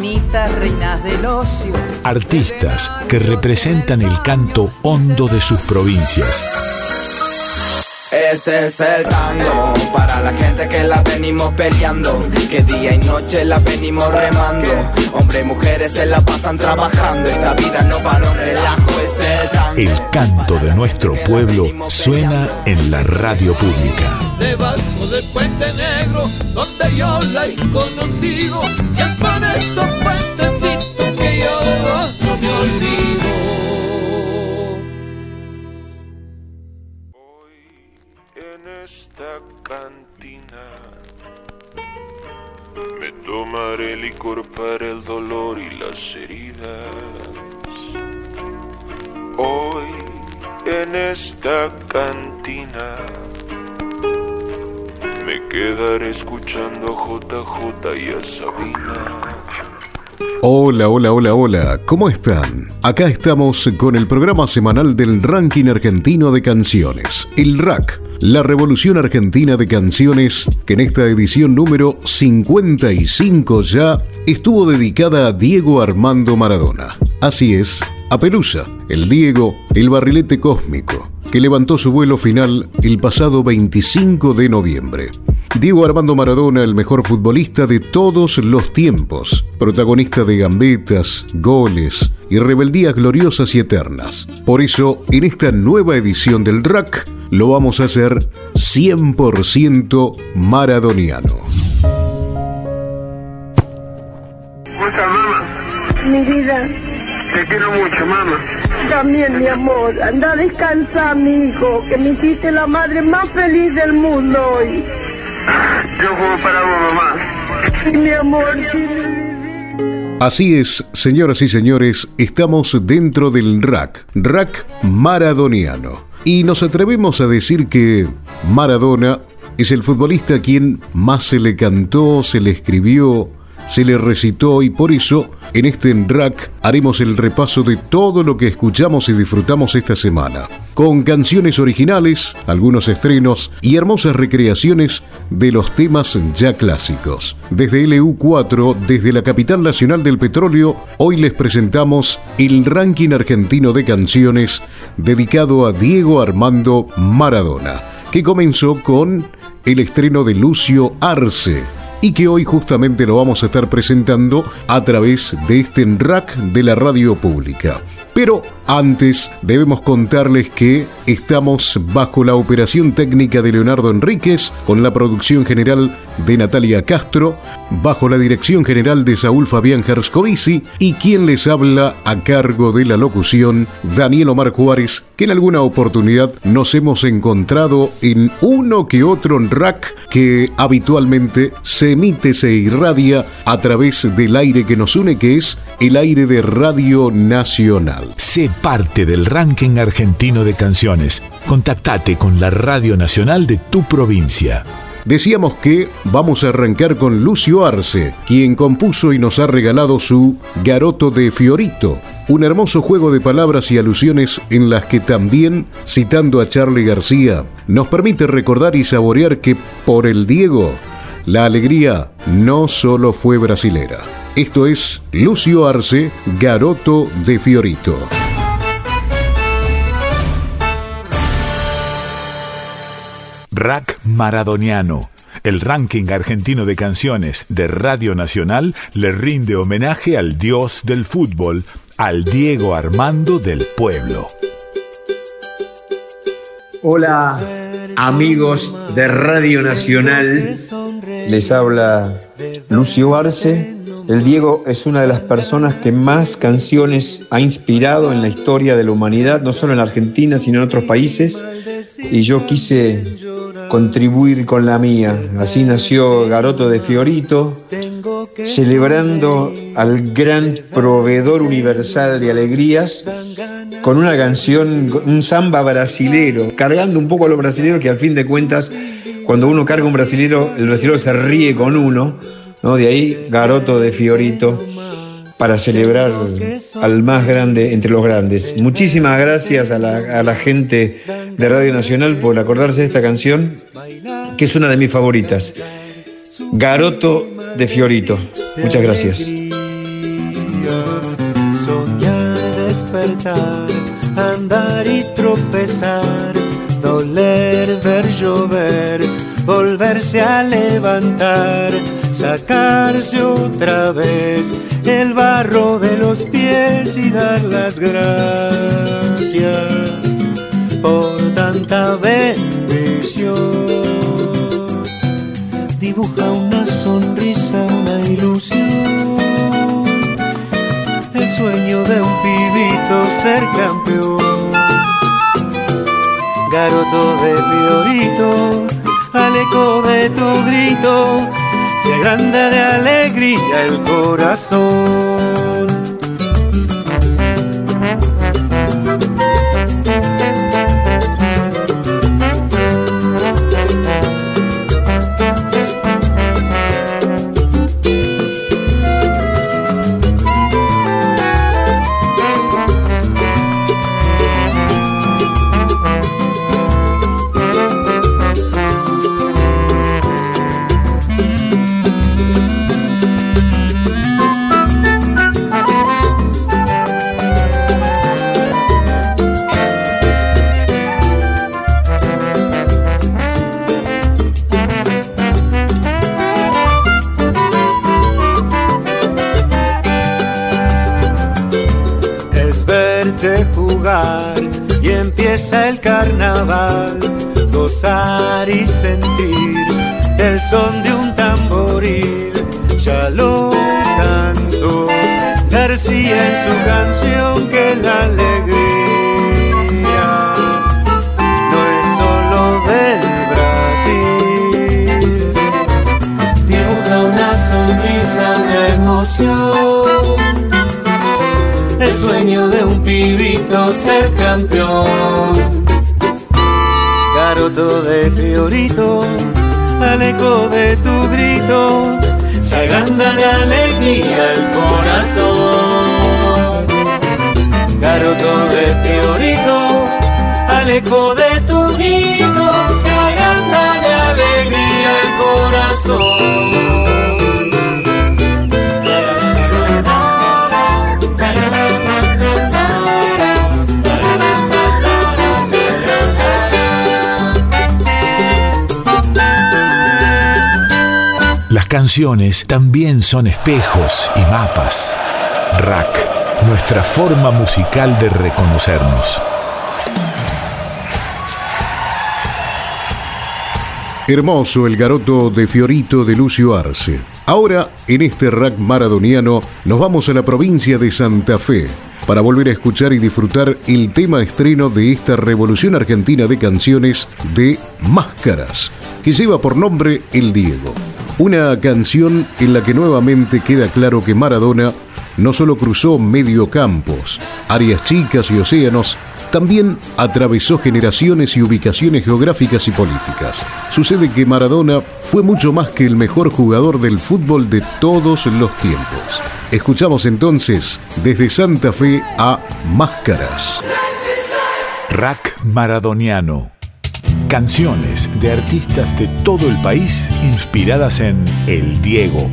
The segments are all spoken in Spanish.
minitas, reinas del ocio. Artistas que representan el canto hondo de sus provincias. Este es el tango para la gente que la venimos peleando, que día y noche la venimos remando. Hombres y mujeres se la pasan trabajando, esta vida no para un relajo, es el tango. El canto de nuestro pueblo suena en la radio pública. Debajo del puente negro, donde yo la he conocido, y es por esos puentecitos que yo no me olvido. en esta cantina me tomaré licor para el dolor y las heridas. Hoy en esta cantina me quedaré escuchando a JJ y a Sabina. Hola, hola, hola, hola, ¿cómo están? Acá estamos con el programa semanal del Ranking Argentino de Canciones, el RAC, la Revolución Argentina de Canciones, que en esta edición número 55 ya estuvo dedicada a Diego Armando Maradona. Así es, a Pelusa, el Diego, el barrilete cósmico, que levantó su vuelo final el pasado 25 de noviembre. Diego Armando Maradona, el mejor futbolista de todos los tiempos, protagonista de gambetas, goles y rebeldías gloriosas y eternas. Por eso, en esta nueva edición del RAC, lo vamos a hacer 100% maradoniano. Mi vida, Te quiero mucho, mamá. también mi amor, anda a descansar, mi hijo, que me hiciste la madre más feliz del mundo hoy. Yo juego para vos, mamá. Sí, mi amor, sí, mi. Así es, señoras y señores, estamos dentro del RAC, RAC maradoniano. Y nos atrevemos a decir que Maradona es el futbolista a quien más se le cantó, se le escribió, se le recitó y por eso en este RAC haremos el repaso de todo lo que escuchamos y disfrutamos esta semana, con canciones originales, algunos estrenos y hermosas recreaciones de los temas ya clásicos. Desde LU4, desde la capital nacional del petróleo, hoy les presentamos el ranking argentino de canciones dedicado a Diego Armando Maradona, que comenzó con el estreno de Lucio Arce y que hoy justamente lo vamos a estar presentando a través de este rack de la radio pública. Pero antes debemos contarles que estamos bajo la operación técnica de Leonardo Enríquez, con la producción general de Natalia Castro, bajo la dirección general de Saúl Fabián Gerscovici y quien les habla a cargo de la locución, Daniel Omar Juárez, que en alguna oportunidad nos hemos encontrado en uno que otro rack que habitualmente se emite, se irradia a través del aire que nos une, que es el aire de Radio Nacional. Sé parte del ranking argentino de canciones. Contactate con la Radio Nacional de tu provincia. Decíamos que vamos a arrancar con Lucio Arce, quien compuso y nos ha regalado su Garoto de Fiorito, un hermoso juego de palabras y alusiones en las que también, citando a Charlie García, nos permite recordar y saborear que por el Diego, la alegría no solo fue brasilera. Esto es Lucio Arce, Garoto de Fiorito. Rack Maradoniano. El ranking argentino de canciones de Radio Nacional le rinde homenaje al dios del fútbol, al Diego Armando del pueblo. Hola amigos de Radio Nacional, les habla Lucio Arce. El Diego es una de las personas que más canciones ha inspirado en la historia de la humanidad, no solo en Argentina, sino en otros países. Y yo quise contribuir con la mía. Así nació Garoto de Fiorito, celebrando al gran proveedor universal de alegrías con una canción, un samba brasilero, cargando un poco a los brasileros que al fin de cuentas, cuando uno carga un brasilero, el brasilero se ríe con uno, ¿no? De ahí Garoto de Fiorito para celebrar al más grande entre los grandes. Muchísimas gracias a la, a la gente de Radio Nacional por acordarse de esta canción, que es una de mis favoritas. Garoto de Fiorito. Muchas gracias. Andar y tropezar, doler, ver llover, volverse a levantar, sacarse otra vez el barro de los pies y dar las gracias por tanta bendición dibuja una sonrisa, una ilusión. El sueño de un pibito ser campeón. Garoto de Fiorito, al eco de tu grito, se agranda de alegría el corazón. García en su canción que la alegría no es solo del Brasil. Dibuja una sonrisa, una emoción el sueño de un pibito ser campeón. Garoto de Fiorito, al eco de tu grito, se agranda de alegría el corazón. Garoto de Fiorito, al eco de tu grito, se agranda de alegría el corazón. Las canciones también son espejos y mapas. Rack, nuestra forma musical de reconocernos. Hermoso el garoto de Fiorito de Lucio Arce. Ahora, en este rack maradoniano, nos vamos a la provincia de Santa Fe para volver a escuchar y disfrutar el tema estreno de esta revolución argentina de canciones de Máscaras, que lleva por nombre El Diego. Una canción en la que nuevamente queda claro que Maradona no solo cruzó mediocampos, áreas chicas y océanos, también atravesó generaciones y ubicaciones geográficas y políticas. Sucede que Maradona fue mucho más que el mejor jugador del fútbol de todos los tiempos. Escuchamos entonces desde Santa Fe a Máscaras. Rack maradoniano. Canciones de artistas de todo el país inspiradas en El Diego.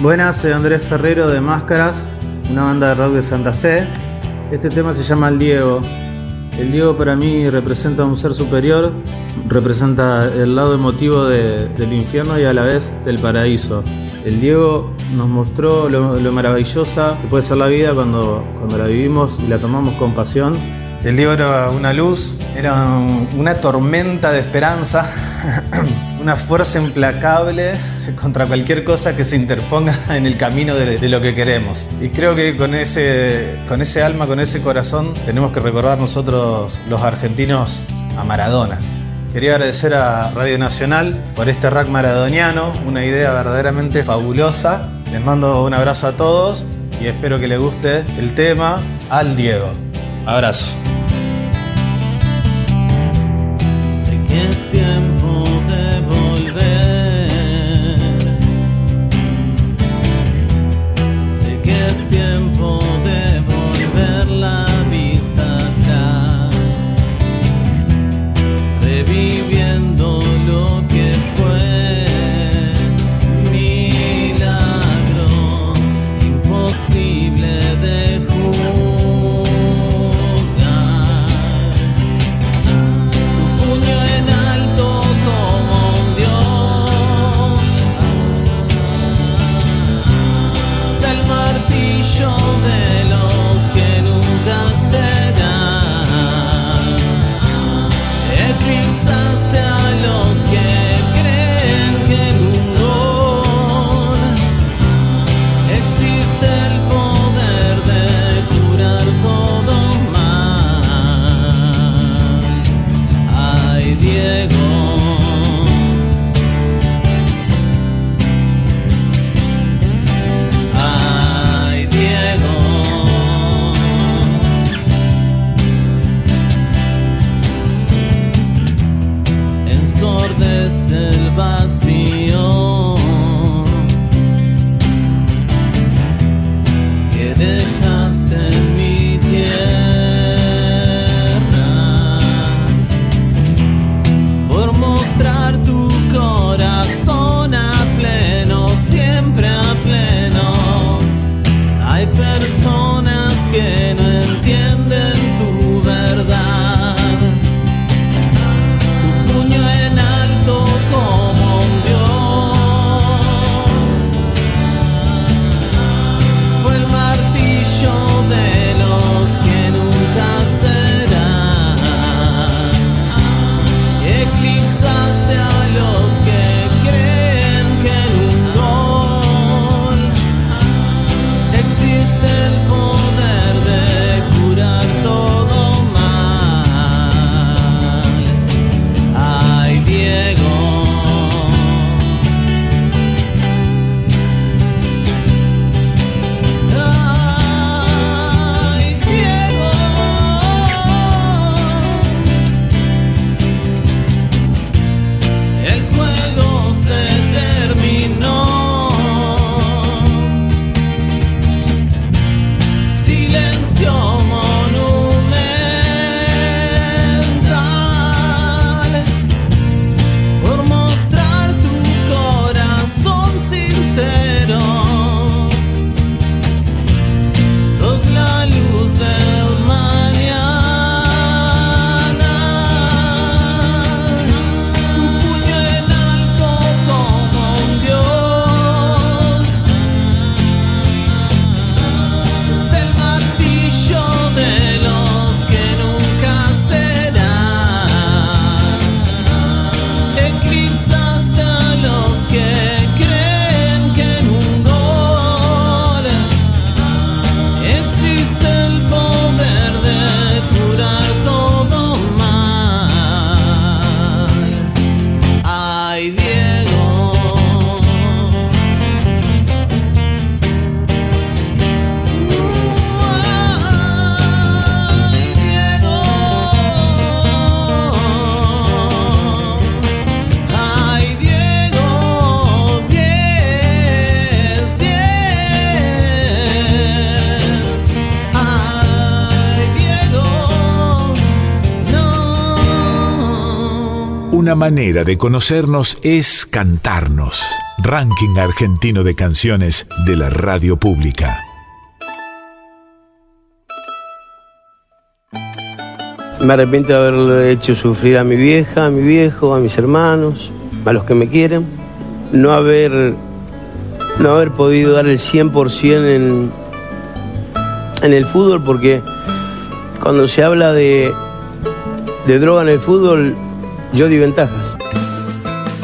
Buenas, soy Andrés Ferrero de Máscaras, una banda de rock de Santa Fe. Este tema se llama El Diego. El Diego para mí representa un ser superior, representa el lado emotivo de- del infierno y a la vez del paraíso. El Diego nos mostró lo, lo maravillosa que puede ser la vida cuando, cuando la vivimos y la tomamos con pasión. El Diego era una luz, era un- una tormenta de esperanza, una fuerza implacable contra cualquier cosa que se interponga en el camino de, lo que queremos. Y creo que con ese, con ese alma, con ese corazón, tenemos que recordar nosotros los argentinos a Maradona. Quería agradecer a Radio Nacional por este rack maradoniano, una idea verdaderamente fabulosa. Les mando un abrazo a todos y espero que les guste el tema al Diego. Abrazo. Manera de conocernos es cantarnos. Ranking argentino de canciones de la radio pública. Me arrepiento de haberle hecho sufrir a mi vieja, a mi viejo, a mis hermanos, a los que me quieren. No haber, no haber podido dar el 100% en, en el fútbol porque cuando se habla de, de droga en el fútbol, yo di ventajas.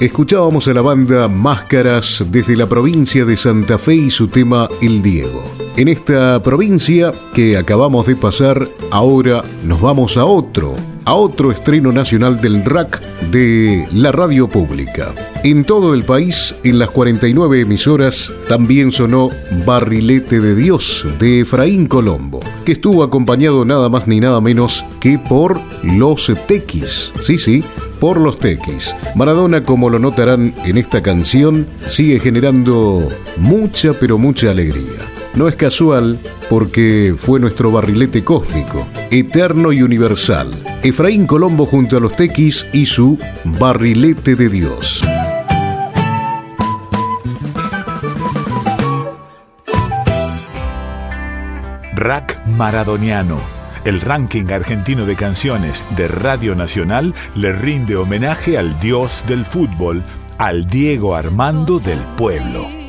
Escuchábamos a la banda Máscaras desde la provincia de Santa Fe y su tema El Diego. En esta provincia que acabamos de pasar, ahora nos vamos a otro a otro estreno nacional del rack de la radio pública. En todo el país, en las 49 emisoras, también sonó Barrilete de Dios de Efraín Colombo, que estuvo acompañado nada más ni nada menos que por Los Tequis. Sí, sí, por los Tequis. Maradona, como lo notarán en esta canción, sigue generando mucha pero mucha alegría. No es casual porque fue nuestro barrilete cósmico, eterno y universal. Efraín Colombo junto a los Tequis y su barrilete de Dios. Rack Maradoniano. El ranking argentino de canciones de Radio Nacional le rinde homenaje al dios del fútbol, al Diego Armando del Pueblo.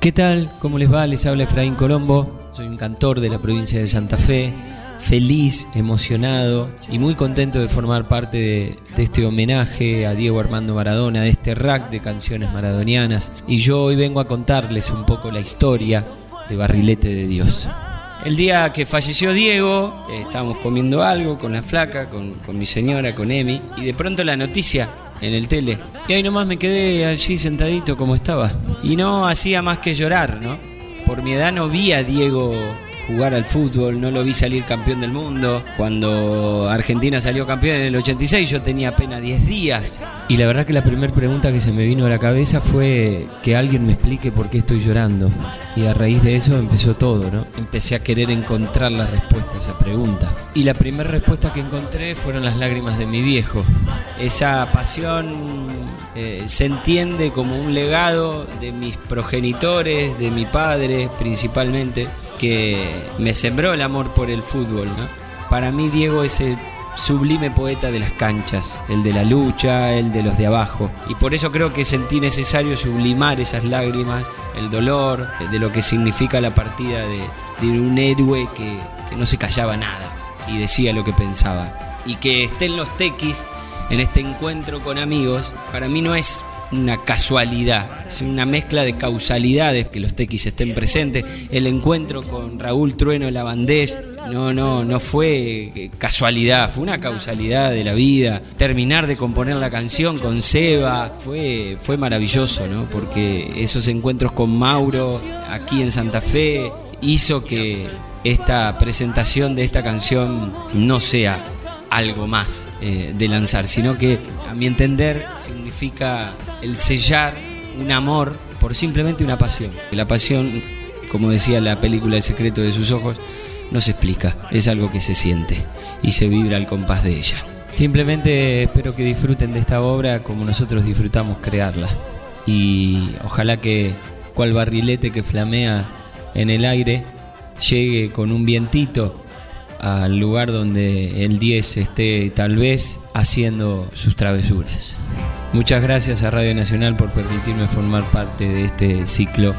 ¿Qué tal? ¿Cómo les va? Les habla Efraín Colombo. Soy un cantor de la provincia de Santa Fe. Feliz, emocionado y muy contento de formar parte de, este homenaje a Diego Armando Maradona, de este rack de canciones maradonianas. Y yo hoy vengo a contarles un poco la historia de Barrilete de Dios. El día que falleció Diego, eh, estábamos comiendo algo con la flaca, con, con mi señora, con Emi, y de pronto la noticia en el tele. Y ahí nomás me quedé allí sentadito como estaba. Y no hacía más que llorar, ¿no? Por mi edad no vi a Diego jugar al fútbol, no lo vi salir campeón del mundo. Cuando Argentina salió campeón en el 86 yo tenía apenas 10 días. Y la verdad que la primera pregunta que se me vino a la cabeza fue que alguien me explique por qué estoy llorando. Y a raíz de eso empezó todo, ¿no? Empecé a querer encontrar la respuesta a esa pregunta. Y la primera respuesta que encontré fueron las lágrimas de mi viejo. Esa pasión eh, se entiende como un legado de mis progenitores, de mi padre principalmente, que me sembró el amor por el fútbol. Para mí Diego es el sublime poeta de las canchas, el de la lucha, el de los de abajo. Y por eso creo que sentí necesario sublimar esas lágrimas, el dolor, de lo que significa la partida de, de un héroe que, que no se callaba nada y decía lo que pensaba. Y que estén los tequis en este encuentro con amigos, para mí no es una casualidad, es una mezcla de causalidades que los tequis estén presentes. El encuentro con Raúl Trueno Lavandés, no, no, no fue casualidad, fue una causalidad de la vida. Terminar de componer la canción con Seba fue, fue maravilloso, ¿no? Porque esos encuentros con Mauro aquí en Santa Fe hizo que esta presentación de esta canción no sea algo más eh, de lanzar, sino que a mi entender significa el sellar un amor por simplemente una pasión. La pasión, como decía la película El secreto de sus ojos, no se explica, es algo que se siente y se vibra al compás de ella. Simplemente espero que disfruten de esta obra como nosotros disfrutamos crearla y ojalá que cual barrilete que flamea en el aire llegue con un vientito al lugar donde el 10 esté tal vez haciendo sus travesuras. Muchas gracias a Radio Nacional por permitirme formar parte de este ciclo,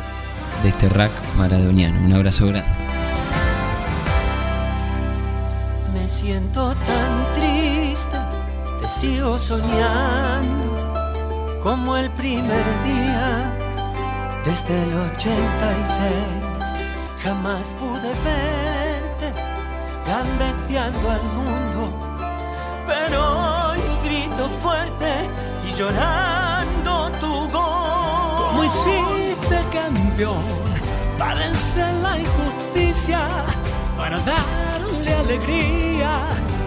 de este rack maradoniano. Un abrazo grande. Me siento tan triste, te sigo soñando como el primer día desde el 86. Jamás pude verte gambeteando al mundo, pero hoy grito fuerte y llorando tu gol. Como hiciste campeón para vencer la injusticia, para darle alegría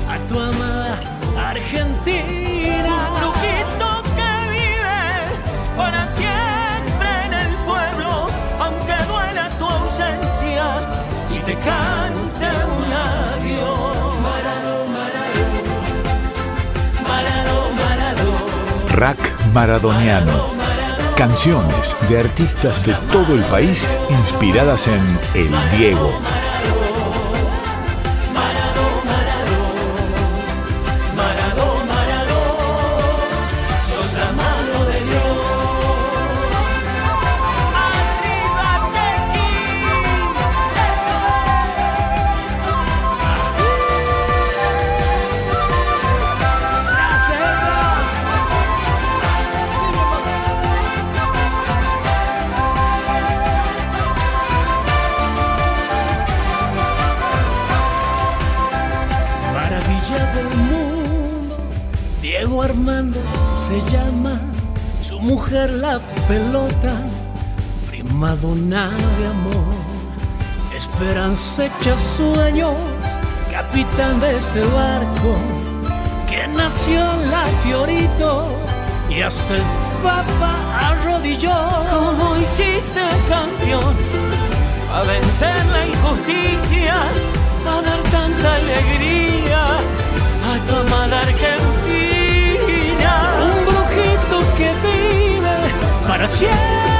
a tu amada Argentina. Brujito que vive para siempre Rack Maradoniano. Canciones de artistas de todo el país inspiradas en El Diego. Capitán de este barco que nació en la Fiorito y hasta el Papa arrodilló. ¿Cómo hiciste campeón? A vencer la injusticia, a dar tanta alegría a tu amada Argentina. Un brujito que vive para siempre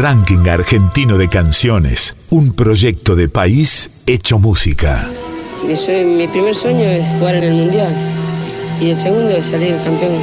Ranking Argentino de Canciones, un proyecto de país hecho música. Mi, primer sueño es jugar en el mundial y el segundo es salir campeón.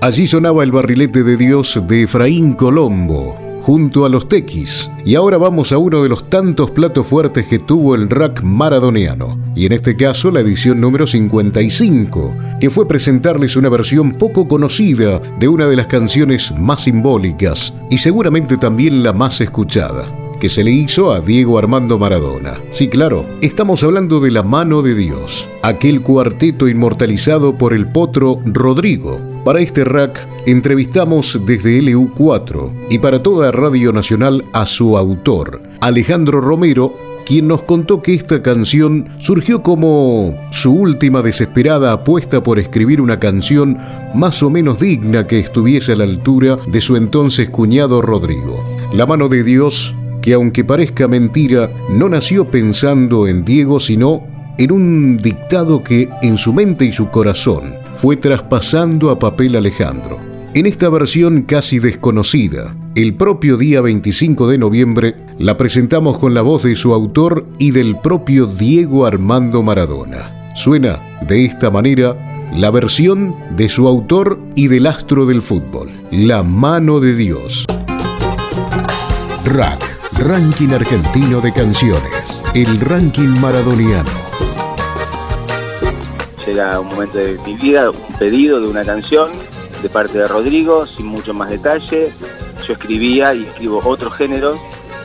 Allí sonaba el barrilete de Dios de Efraín Colombo, junto a los Tequis. Y ahora vamos a uno de los tantos platos fuertes que tuvo el rack maradoniano. Y en este caso la edición número 55, que fue presentarles una versión poco conocida de una de las canciones más simbólicas y seguramente también la más escuchada que se le hizo a Diego Armando Maradona. Sí, claro, estamos hablando de La mano de Dios, aquel cuarteto inmortalizado por el potro Rodrigo. Para este rack entrevistamos desde LU4 y para toda Radio Nacional a su autor, Alejandro Romero, quien nos contó que esta canción surgió como su última desesperada apuesta por escribir una canción más o menos digna que estuviese a la altura de su entonces cuñado Rodrigo. La mano de Dios que aunque parezca mentira, no nació pensando en Diego, sino en un dictado que en su mente y su corazón fue traspasando a papel Alejandro. En esta versión casi desconocida, el propio día 25 de noviembre, la presentamos con la voz de su autor y del propio Diego Armando Maradona. Suena de esta manera la versión de su autor y del astro del fútbol, La mano de Dios. Rack, Ranking Argentino de Canciones, el ranking maradoniano. Llega un momento de mi vida, un pedido de una canción de parte de Rodrigo, sin mucho más detalle. Yo escribía y escribo otro género,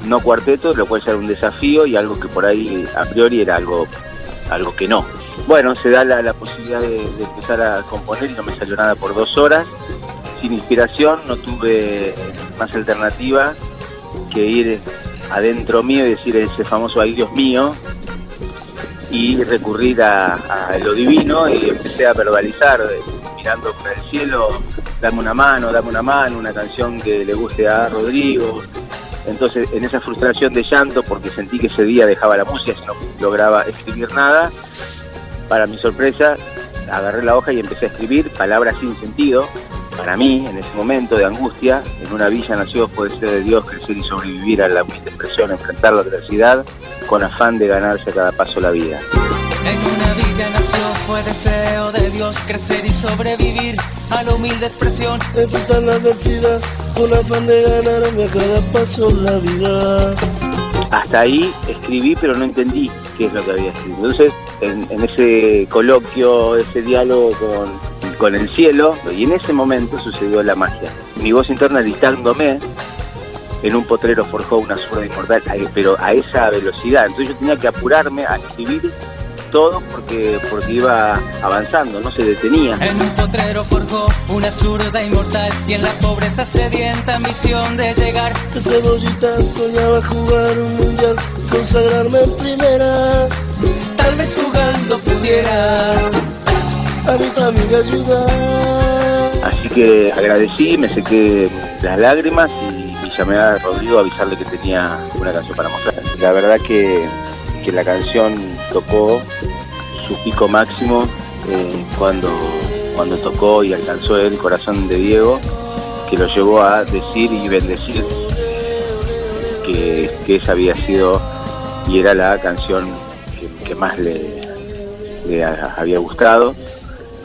no cuarteto, lo cual ya un desafío y algo que por ahí a priori era algo, algo que no. Bueno, se da la, la posibilidad de, de empezar a componer y no me salió nada por dos horas. Sin inspiración, no tuve más alternativa que ir adentro mío y decir ese famoso ay Dios mío y recurrir a, lo divino y empecé a verbalizar eh, mirando por el cielo dame una mano, dame una mano, una canción que le guste a Rodrigo. Entonces en esa frustración de llanto porque sentí que ese día dejaba la música no lograba escribir nada para mi sorpresa agarré la hoja y empecé a escribir palabras sin sentido para mí, en ese momento de angustia, en una villa nació fue deseo de Dios crecer y sobrevivir a la humilde expresión, enfrentar la adversidad con afán de ganarse a cada paso la vida. En una villa nació, fue deseo de Dios crecer y sobrevivir a la humilde expresión. Enfrentar la adversidad con afán de ganarme a cada paso la vida. Hasta ahí escribí, pero no entendí qué es lo que había escrito. Entonces, en, en ese coloquio, ese diálogo con, con el cielo, y en ese momento sucedió la magia. Mi voz interna gritándome, en un potrero forjó una zurda inmortal, ahí- pero a esa velocidad. Entonces yo tenía que apurarme a escribir todo porque, porque iba avanzando, no se detenía. En un potrero forjó una zurda inmortal y en la pobreza sedienta ambición de llegar. De cebollita soñaba jugar un mundial y consagrarme en primera. Tal vez jugando pudiera Así que agradecí, me sequé las lágrimas y, y llamé a Rodrigo a avisarle que tenía una canción para mostrar. La verdad que, que la canción tocó su pico máximo eh, cuando, cuando tocó y alcanzó el corazón de Diego, que lo llevó a decir y bendecir que, que esa había sido y era la canción que, más le, le ha- había gustado.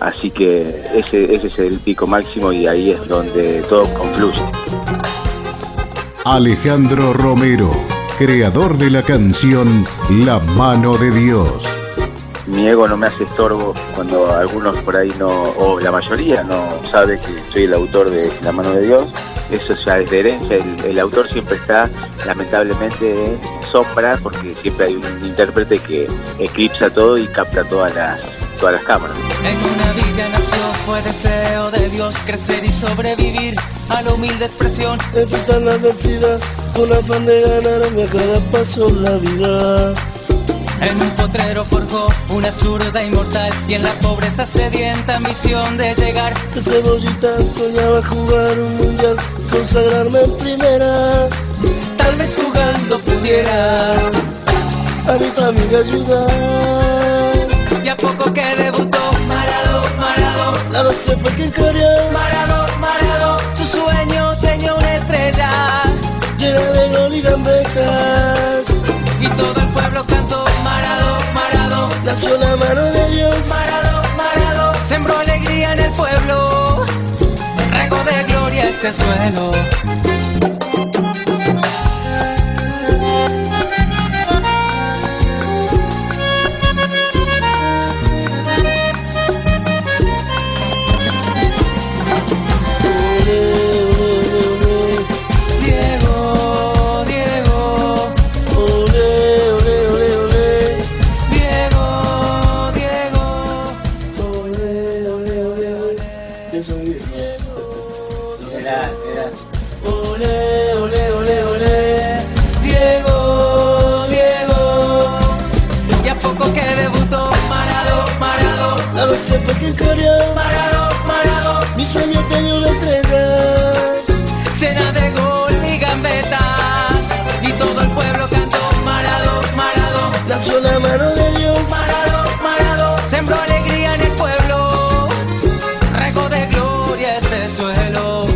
Así que ese, ese es el pico máximo y ahí es donde todo confluye. Alejandro Romero, creador de la canción La mano de Dios. Mi ego no me hace estorbo cuando algunos por ahí no, o la mayoría no sabe que soy el autor de La mano de Dios. Eso ya es de herencia. El, el autor siempre está lamentablemente en sombra porque siempre hay un intérprete que eclipsa todo y capta todas las, todas las cámaras. En una villa nació, fue deseo de Dios crecer y sobrevivir a la humilde expresión. Enfrentar la adversidad con afán de ganarme a cada paso la vida. En un potrero forjó una zurda inmortal y en la pobreza sedienta misión de llegar. De cebollita soñaba jugar un mundial, consagrarme en primera. Tal vez jugando pudiera a mi familia ayudar. Base fue quien corrió, Marado, Marado, su sueño tenía una estrella. llena de gol y gambetas. Y todo el pueblo cantó, Marado, Marado, Nació la mano de Dios, Marado, Marado, sembró alegría en el pueblo, regó de gloria este suelo. Nació la mano de Dios, Marado, Marado, sembró alegría en el pueblo, regó de gloria este suelo.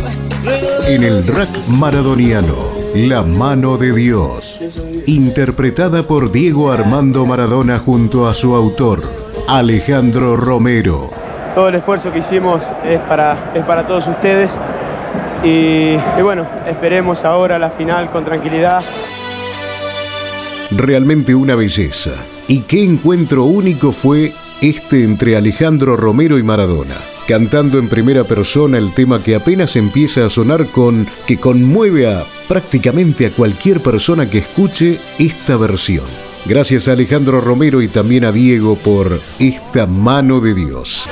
En el rack maradoniano, La mano de Dios. Interpretada por Diego Armando Maradona junto a su autor, Alejandro Romero. todo el esfuerzo que hicimos es para, es para todos ustedes. Y, y bueno, esperemos ahora la final con tranquilidad. Realmente una belleza. Y qué encuentro único fue este entre Alejandro Romero y Maradona, cantando en primera persona el tema que apenas empieza a sonar con que conmueve a prácticamente a cualquier persona que escuche esta versión. Gracias a Alejandro Romero y también a Diego por esta mano de Dios.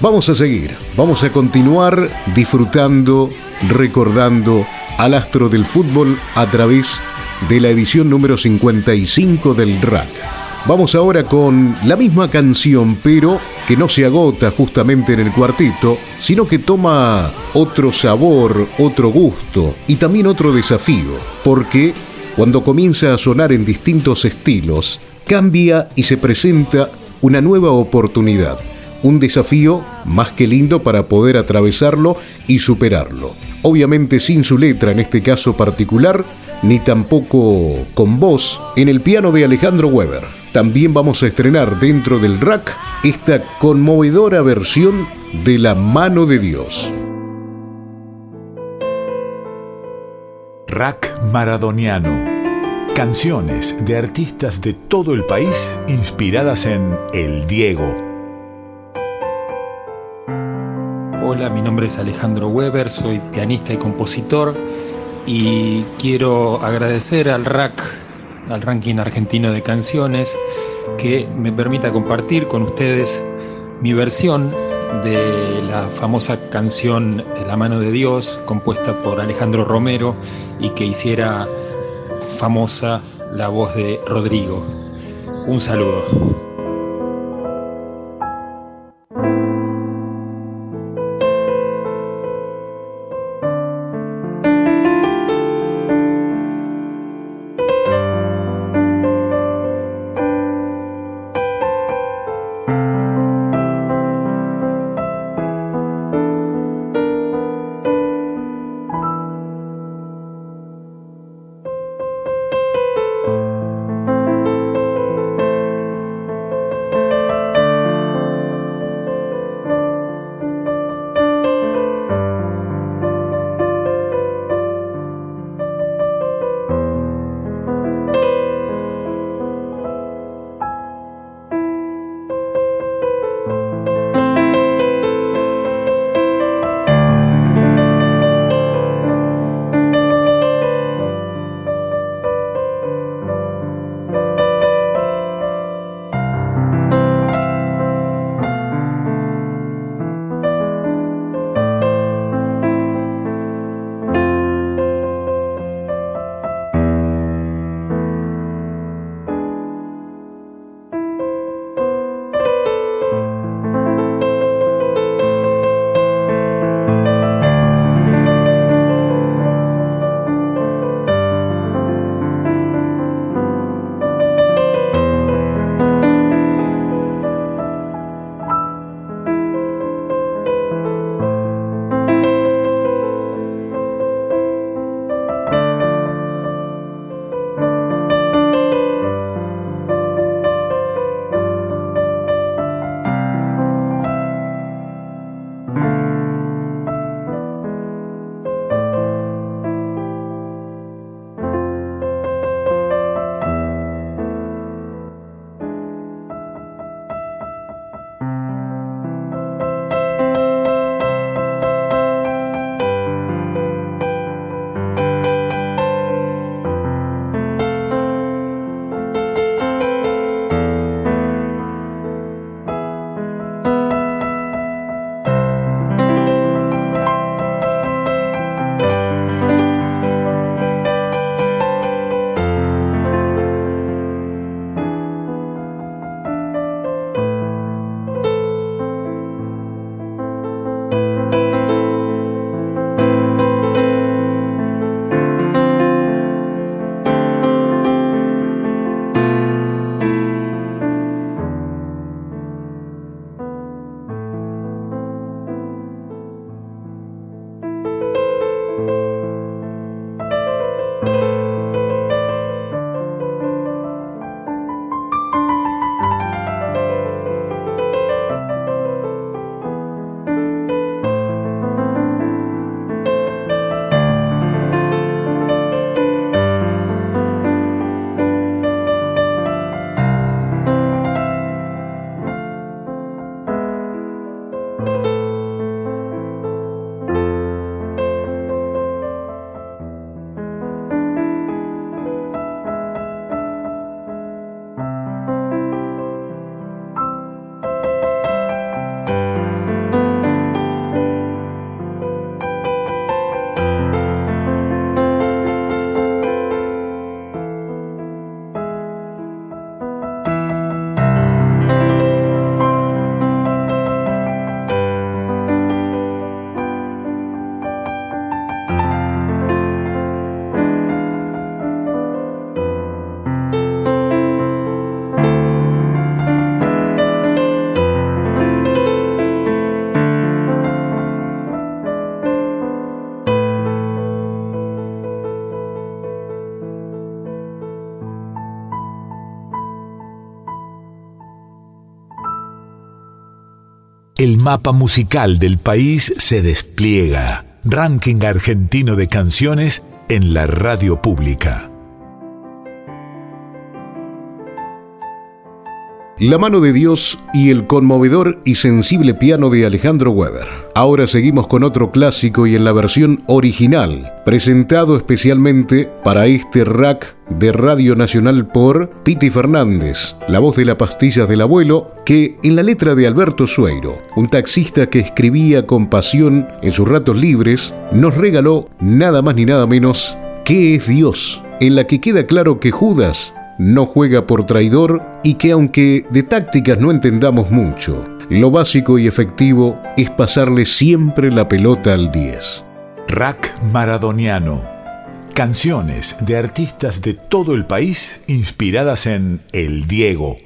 Vamos a seguir, vamos a continuar disfrutando, recordando al astro del fútbol a través de la edición número 55 del rack. Vamos ahora con la misma canción, pero que no se agota justamente en el cuarteto, sino que toma otro sabor, otro gusto y también otro desafío, porque cuando comienza a sonar en distintos estilos, cambia y se presenta una nueva oportunidad, un desafío más que lindo para poder atravesarlo y superarlo. Obviamente sin su letra en este caso particular, ni tampoco con voz en el piano de Alejandro Weber. También vamos a estrenar dentro del rack esta conmovedora versión de La mano de Dios. Rack Maradoniano. Canciones de artistas de todo el país inspiradas en El Diego. Hola, mi nombre es Alejandro Weber, soy pianista y compositor y quiero agradecer al RAC, al ranking argentino de canciones, que me permita compartir con ustedes mi versión de la famosa canción La mano de Dios, compuesta por Alejandro Romero y que hiciera famosa la voz de Rodrigo. Un saludo. Mapa musical del país se despliega. Ranking argentino de canciones en la radio pública. La mano de Dios y el conmovedor y sensible piano de Alejandro Weber. Ahora seguimos con otro clásico y en la versión original, presentado especialmente para este rack de Radio Nacional por Piti Fernández, la voz de la pastilla del abuelo, que en la letra de Alberto Sueiro, un taxista que escribía con pasión en sus ratos libres, nos regaló nada más ni nada menos ¿Qué es Dios? en la que queda claro que Judas no juega por traidor y que aunque de tácticas no entendamos mucho, lo básico y efectivo es pasarle siempre la pelota al 10. Rack Maradoniano. Canciones de artistas de todo el país inspiradas en El Diego.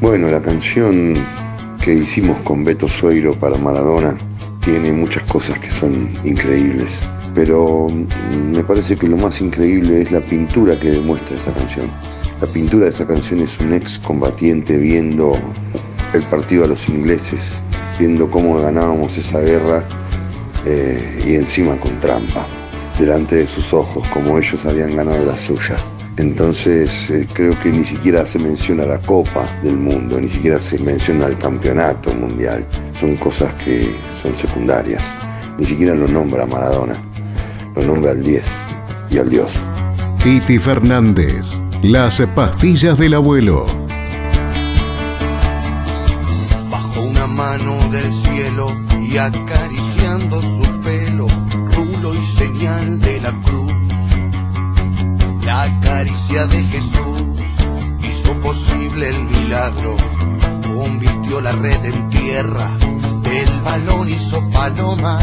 Bueno, la canción que hicimos con Beto Sueiro para Maradona tiene muchas cosas que son increíbles, pero me parece que lo más increíble es la pintura que demuestra esa canción. La pintura de esa canción es un ex combatiente viendo el partido a los ingleses, viendo cómo ganábamos esa guerra eh, y encima con trampa, delante de sus ojos, como ellos habían ganado la suya. Entonces eh, creo que ni siquiera se menciona la Copa del Mundo, ni siquiera se menciona el Campeonato Mundial. Son cosas que son secundarias. Ni siquiera lo nombra Maradona. Lo nombra al 10 y al Dios. Piti Fernández, las pastillas del abuelo. Bajo una mano del cielo y acariciando su pelo, rulo y señal de la cruz. La caricia de Jesús hizo posible el milagro, convirtió la red en tierra, el balón hizo palomas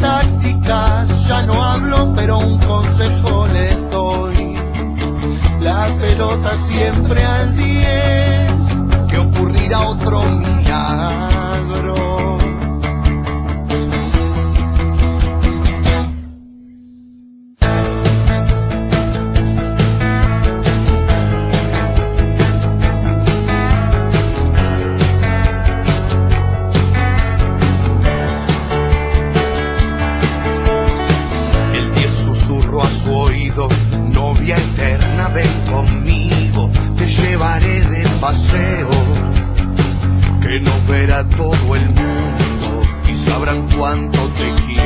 Tácticas ya no hablo, pero un consejo les doy. La pelota siempre al 10, que ocurrirá otro milagro. Que nos verá todo el mundo y sabrán cuánto te quiero.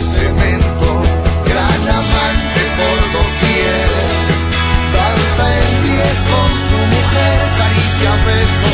Cemento. Gran amante por doquier, danza en pie con su mujer, caricia, besos,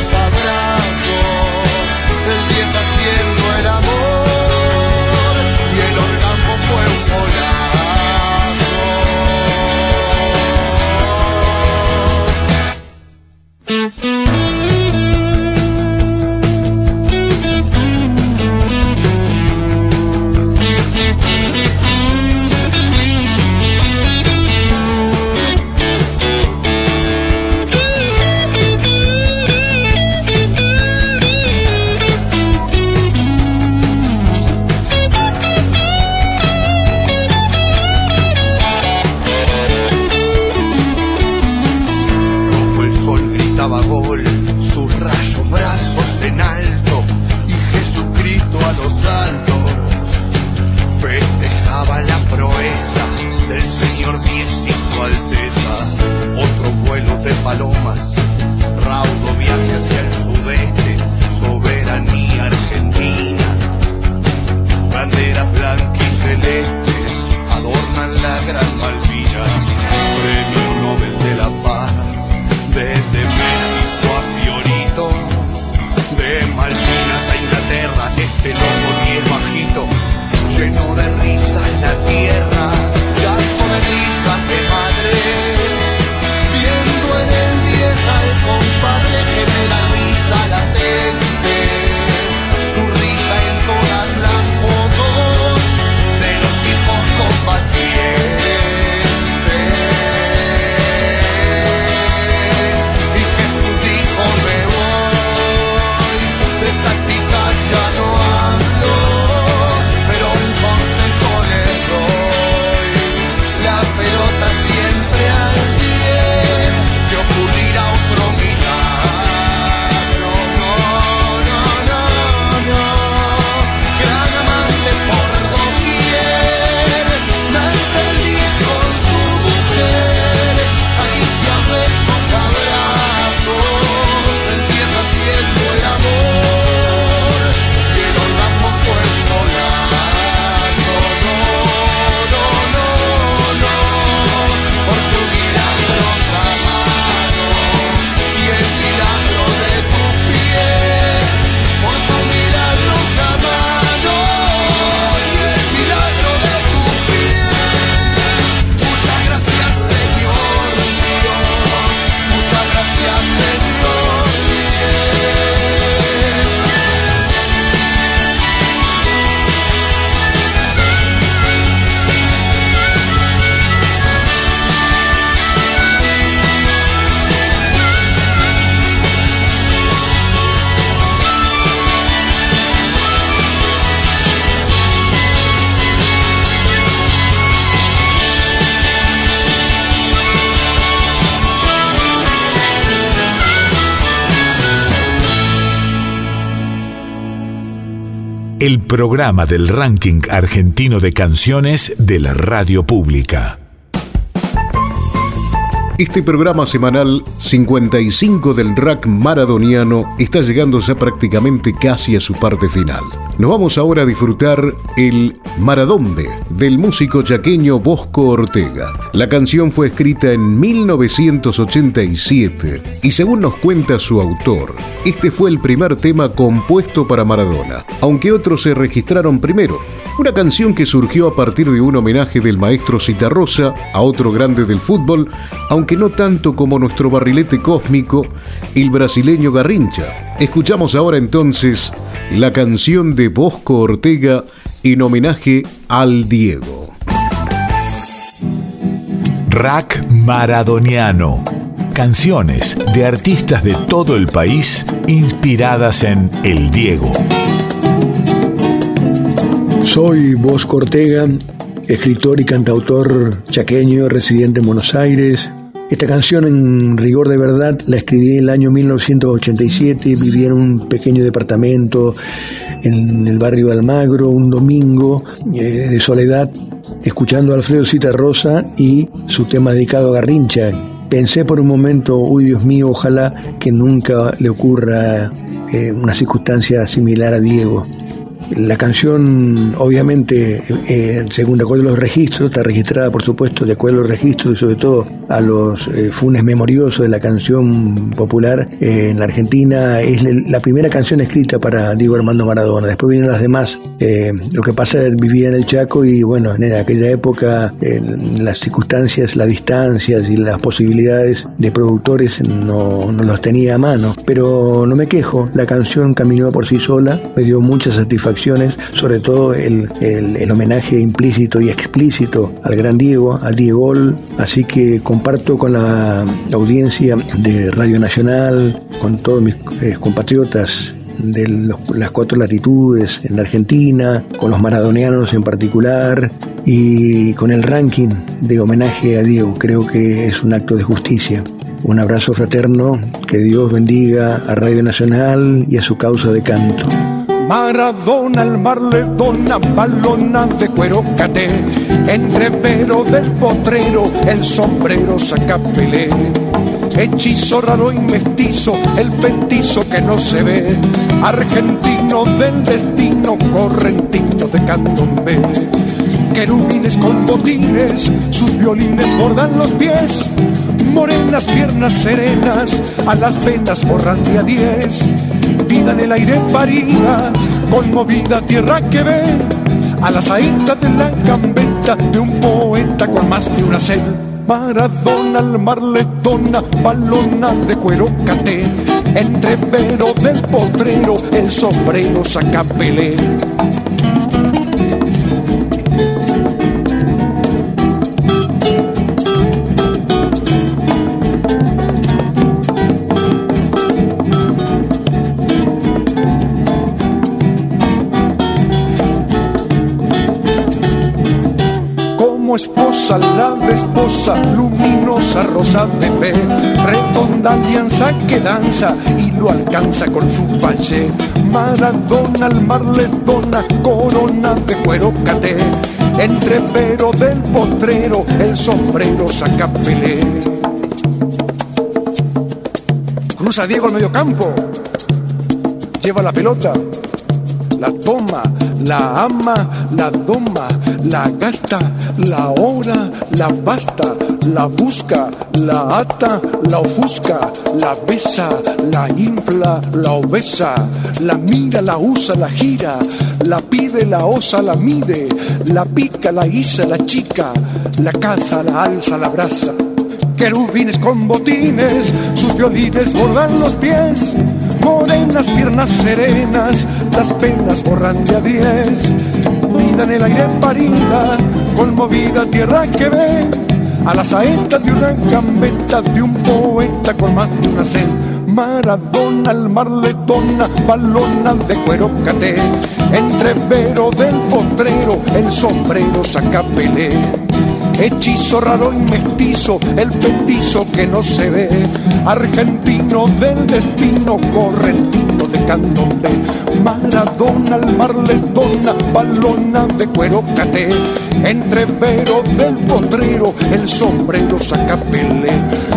programa del ranking argentino de canciones de la radio pública. Este programa semanal 55 del rack maradoniano está llegando ya prácticamente casi a su parte final. Nos vamos ahora a disfrutar el Maradombe del músico chaqueño Bosco Ortega. La canción fue escrita en 1987 y según nos cuenta su autor, este fue el primer tema compuesto para Maradona, aunque otros se registraron primero. Una canción que surgió a partir de un homenaje del maestro Citarrosa a otro grande del fútbol, aunque no tanto como nuestro barrilete cósmico, el brasileño Garrincha. Escuchamos ahora entonces la canción de Bosco Ortega en homenaje al Diego. Rack Maradoniano. Canciones de artistas de todo el país inspiradas en El Diego. Soy Bosco Ortega, escritor y cantautor chaqueño, residente en Buenos Aires. Esta canción en rigor de verdad la escribí en el año 1987, vivía en un pequeño departamento en el barrio de Almagro, un domingo eh, de soledad, escuchando a Alfredo Cita Rosa y su tema dedicado a Garrincha. Pensé por un momento, uy Dios mío, ojalá que nunca le ocurra eh, una circunstancia similar a Diego. La canción, obviamente, eh, según de acuerdo a los registros, está registrada, por supuesto, de acuerdo a los registros y sobre todo a los eh, funes memoriosos de la canción popular eh, en la Argentina. Es la primera canción escrita para Diego Armando Maradona. Después vienen las demás. Eh, lo que pasa es que vivía en el Chaco y, bueno, en aquella época las circunstancias, las distancias y las posibilidades de productores no, no los tenía a mano. Pero no me quejo, la canción caminó por sí sola, me dio muchas sobre todo el, el, homenaje implícito y explícito al gran Diego, al Diego, así que comparto con la audiencia de Radio Nacional, con todos mis eh, compatriotas de las cuatro latitudes en Argentina, con los maradonianos en particular y con el ranking de homenaje a Diego. Creo que es un acto de justicia. Un abrazo fraterno, que Dios bendiga a Radio Nacional y a su causa de canto. Maradona al mar le dona de cuero caté, entrevero del potrero, el sombrero saca pelé. Hechizo raro y mestizo, el petizo que no se ve, argentino del destino, correntino de candombe. Querubines con botines, sus violines bordan los pies, morenas piernas serenas, a las venas borran de a diez vida en el aire parida, conmovida tierra que ve a la saeta de la gambeta de un poeta con más de una sed. Maradona al mar le dona balona de cuero caté, entrevero del potrero, el sombrero saca pelé. Esposa, la esposa, luminosa rosa fe, redonda alianza que danza y lo alcanza con su valle. Maradona al mar le dona corona de cuero caté, entrevero del potrero, el sombrero saca pelé. Cruza Diego al medio campo, lleva la pelota, la toma, la ama, la doma, la gasta, la hora, la basta, la busca, la ata, la ofusca, la besa, la infla, la obesa, la mira, la usa, la gira, la pide, la osa, la mide, la pica, la isa, la chica, la caza, la alza, la brasa. Querubines con botines, sus violines bordan los pies, morenas piernas serenas, las penas borran de a diez. En el aire parida, conmovida tierra que ve, a la saeta de una gambeta de un poeta con más de una sed. Maradona al mar le dona balona de cuero caté, entrevero del potrero, el sombrero saca pelé hechizo raro y mestizo, el petizo que no se ve, argentino del destino, correntino candombe. Maradona al mar le dona balona de cuero caté. Entrevero del potrero, el sombrero saca pelé.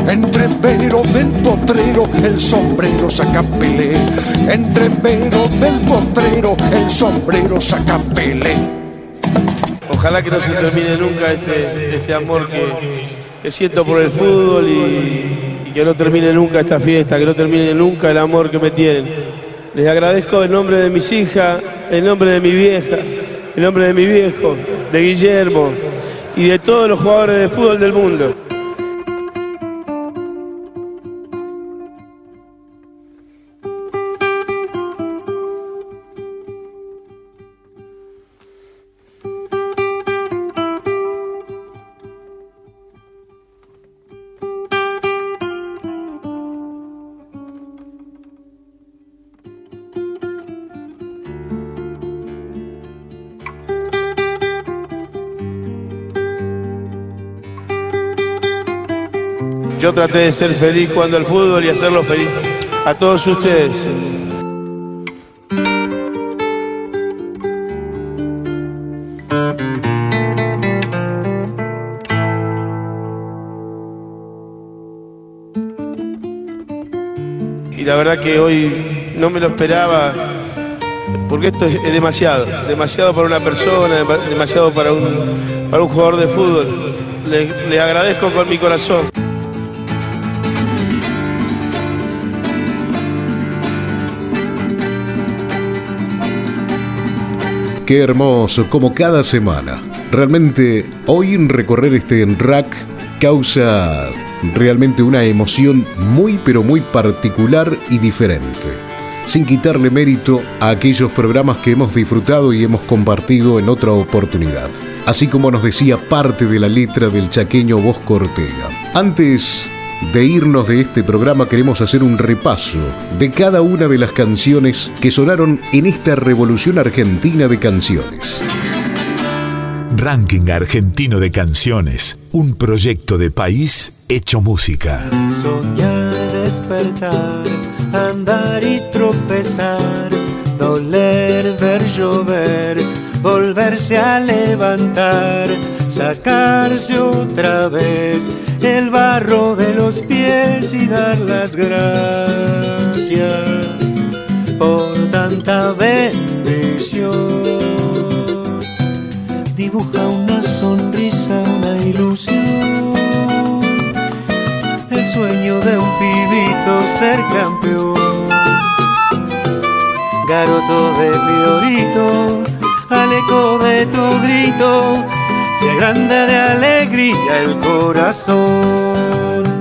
Entrevero del potrero, el sombrero saca pelé. Entrevero del potrero, el sombrero saca pelé. Ojalá que no se termine nunca este, este amor que, que siento por el fútbol y, y que no termine nunca esta fiesta, que no termine nunca el amor que me tienen. Les agradezco en nombre de mis hijas, en nombre de mi vieja, en nombre de mi viejo, de Guillermo y de todos los jugadores de fútbol del mundo. Traté de ser feliz jugando al fútbol y hacerlo feliz a todos ustedes. Y la verdad que hoy no me lo esperaba, porque esto es, demasiado, demasiado para una persona, dema- demasiado para un, para un jugador de fútbol. Le, le agradezco con mi corazón. Qué hermoso, como cada semana. Realmente, hoy recorrer este rack causa realmente una emoción muy pero muy particular y diferente. Sin quitarle mérito a aquellos programas que hemos disfrutado y hemos compartido en otra oportunidad. Así como nos decía parte de la letra del chaqueño Bosco Ortega. Antes de irnos de este programa queremos hacer un repaso de cada una de las canciones que sonaron en esta revolución argentina de canciones. Ranking Argentino de Canciones, un proyecto de país hecho música. Soñar, despertar, andar y tropezar, doler, ver llover, volverse a levantar, sacarse otra vez el barro de los pies y dar las gracias por tanta bendición. Dibuja una sonrisa, una ilusión el sueño de un pibito ser campeón. Garoto de fiorito, al eco de tu grito, se agranda de alegría el corazón.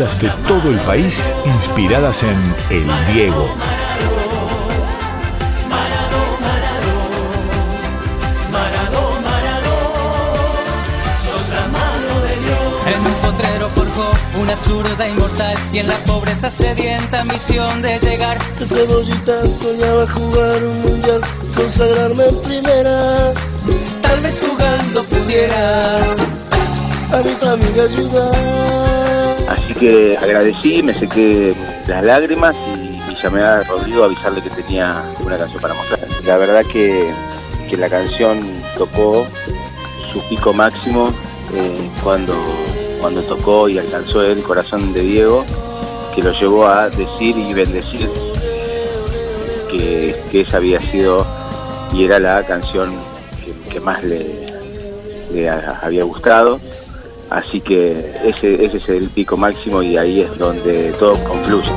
Artistas de todo el país inspiradas en El Diego. En un potrero forjó una zurda inmortal y en la pobreza sedienta misión de llegar. De cebollita soñaba jugar un mundial, consagrarme en primera. Tal vez jugando pudiera a mi familia ayudar. Que agradecí, me sequé las lágrimas y, y llamé a Rodrigo a avisarle que tenía una canción para mostrar. La verdad que, que la canción tocó su pico máximo eh, cuando, cuando tocó y alcanzó el corazón de Diego, que lo llevó a decir y bendecir que, esa había sido y era la canción que, más le, le ha- había gustado. Así que ese, ese es el pico máximo y ahí es donde todo confluye.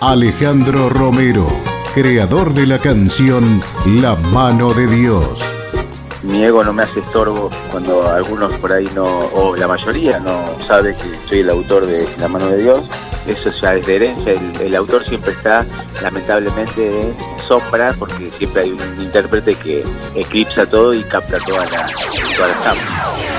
Alejandro Romero, creador de la canción La mano de Dios. Mi ego no me hace estorbo cuando algunos por ahí no, o la mayoría no sabe que soy el autor de La mano de Dios. Eso ya es de herencia. El, el autor siempre está lamentablemente en sombra porque siempre hay un intérprete que eclipsa todo y capta todas las todas las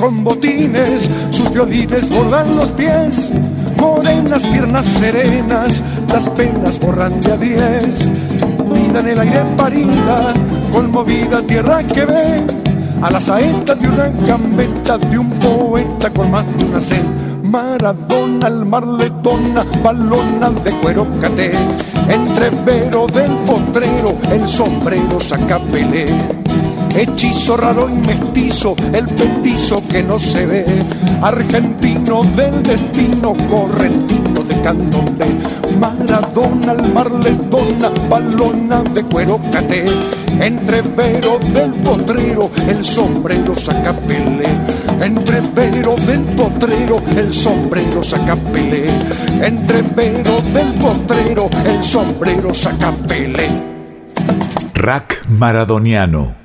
con botines, sus violines bordan los pies, morenas piernas serenas, las penas borran de a diez. En el aire parida, conmovida tierra que ve, a la saeta de una gambeta de un poeta con más de una sed. Maradona al mar le dona balona de cuero caté, entrevero del potrero, el sombrero saca pelé. Hechizo raro y mestizo, el petizo que no se ve, argentino del destino, correntino de candombe, Maradona al mar le dona balona de cuero caté, entrevero del potrero, el sombrero saca pelé, entrevero del potrero, el sombrero saca pelé, entrevero del potrero, el sombrero saca pelé. Rack Maradoniano.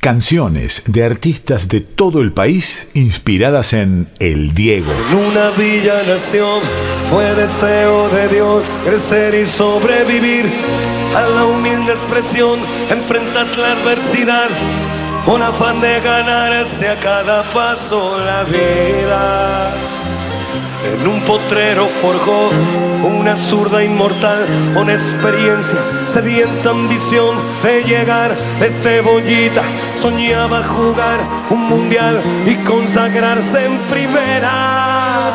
Canciones de artistas de todo el país inspiradas en El Diego. En una villa nación fue deseo de Dios crecer y sobrevivir a la humilde expresión, enfrentar la adversidad con afán de ganarse a cada paso la vida. En un potrero forjó una zurda inmortal con experiencia, sedienta ambición de llegar de cebollita. Soñaba jugar un mundial y consagrarse en primera.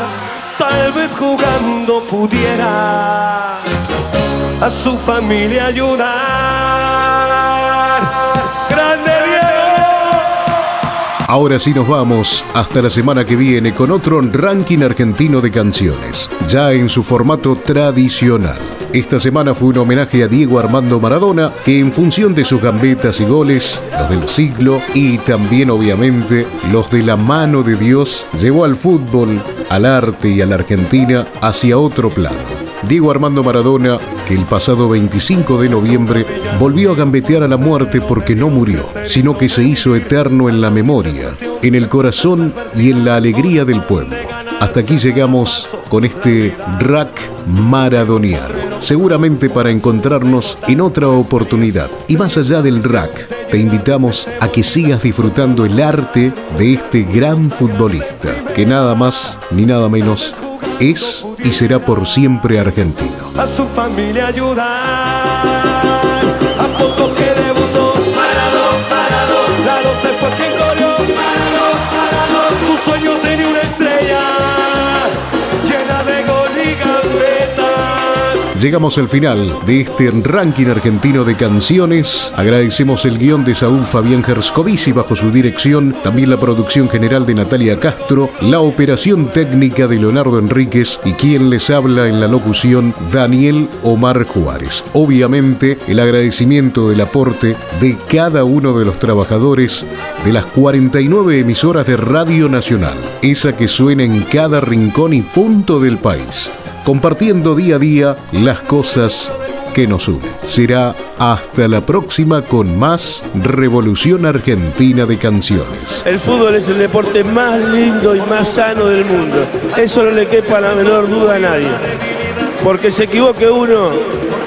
Tal vez jugando pudiera a su familia ayudar. Grande Ahora sí nos vamos hasta la semana que viene con otro ranking argentino de canciones, ya en su formato tradicional. Esta semana fue un homenaje a Diego Armando Maradona, que en función de sus gambetas y goles, los del siglo y también obviamente los de la mano de Dios, llevó al fútbol, al arte y a la Argentina hacia otro plano. Diego Armando Maradona, que el pasado 25 de noviembre volvió a gambetear a la muerte porque no murió, sino que se hizo eterno en la memoria, en el corazón y en la alegría del pueblo. Hasta aquí llegamos con este rack maradoniano. Seguramente para encontrarnos en otra oportunidad. Y más allá del rack, te invitamos a que sigas disfrutando el arte de este gran futbolista, que nada más ni nada menos es y será por siempre argentino. a su familia ayudar. Llegamos al final de este ranking argentino de canciones. Agradecemos el guion de Saúl Fabián Gerscovici bajo su dirección, también la producción general de Natalia Castro, la operación técnica de Leonardo Enríquez y quien les habla en la locución, Daniel Omar Juárez. Obviamente, el agradecimiento del aporte de cada uno de los trabajadores de las 49 emisoras de Radio Nacional, esa que suena en cada rincón y punto del país compartiendo día a día las cosas que nos unen. Será hasta la próxima con más Revolución Argentina de Canciones. El fútbol es el deporte más lindo y más sano del mundo. Eso no le quepa la menor duda a nadie. Porque se equivoque uno,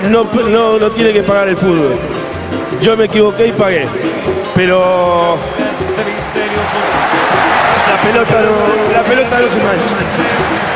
no, no, no tiene que pagar el fútbol. Yo me equivoqué y pagué. Pero la pelota no, la pelota no se mancha.